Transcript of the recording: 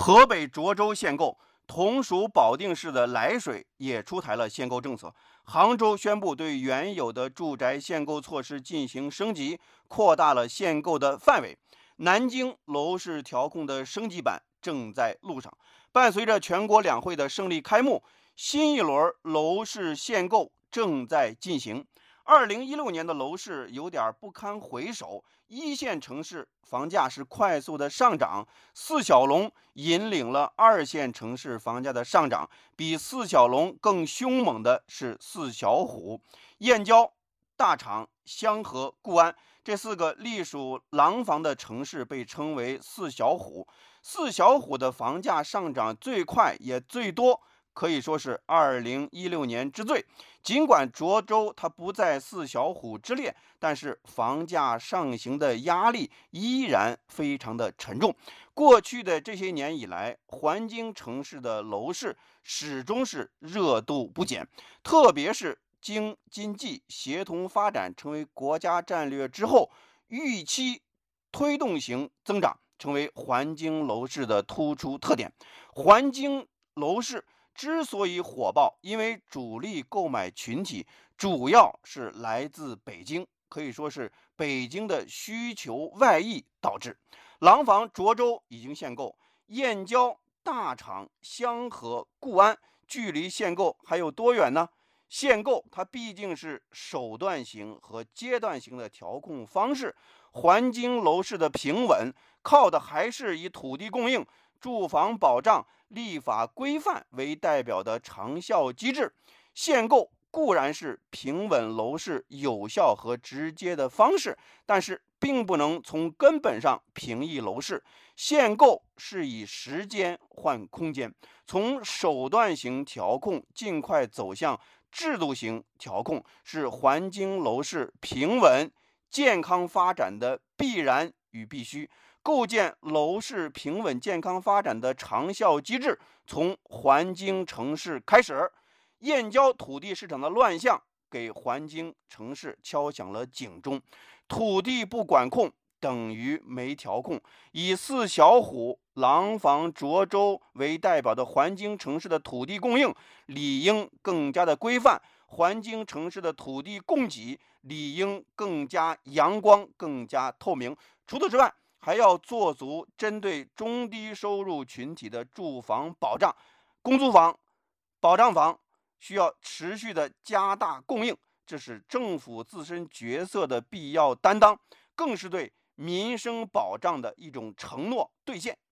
河北涿州限购，同属保定市的涞水也出台了限购政策。杭州宣布对原有的住宅限购措施进行升级，扩大了限购的范围。南京楼市调控的升级版正在路上。伴随着全国两会的胜利开幕，新一轮楼市限购正在进行。二零一六年的楼市有点不堪回首，一线城市房价是快速的上涨，四小龙引领了二线城市房价的上涨。比四小龙更凶猛的是四小虎，燕郊、大厂、香河、固安这四个隶属廊坊的城市被称为四小虎。四小虎的房价上涨最快也最多。可以说是二零一六年之最。尽管涿州它不在四小虎之列，但是房价上行的压力依然非常的沉重。过去的这些年以来，环京城市的楼市始终是热度不减，特别是京津冀协同发展成为国家战略之后，预期推动型增长成为环京楼市的突出特点。环京楼市。之所以火爆，因为主力购买群体主要是来自北京，可以说是北京的需求外溢导致。廊坊、涿州已经限购，燕郊、大厂、香河、固安距离限购还有多远呢？限购它毕竟是手段型和阶段性的调控方式，环京楼市的平稳靠的还是以土地供应、住房保障。立法规范为代表的长效机制，限购固然是平稳楼市有效和直接的方式，但是并不能从根本上平抑楼市。限购是以时间换空间，从手段型调控尽快走向制度型调控，是环京楼市平稳健康发展的必然与必须。构建楼市平稳健康发展的长效机制，从环京城市开始。燕郊土地市场的乱象给环京城市敲响了警钟。土地不管控等于没调控。以四小虎、廊坊、涿州为代表的环京城市的土地供应理应更加的规范，环京城市的土地供给理应更加阳光、更加透明。除此之外，还要做足针对中低收入群体的住房保障，公租房、保障房需要持续的加大供应，这是政府自身角色的必要担当，更是对民生保障的一种承诺兑现。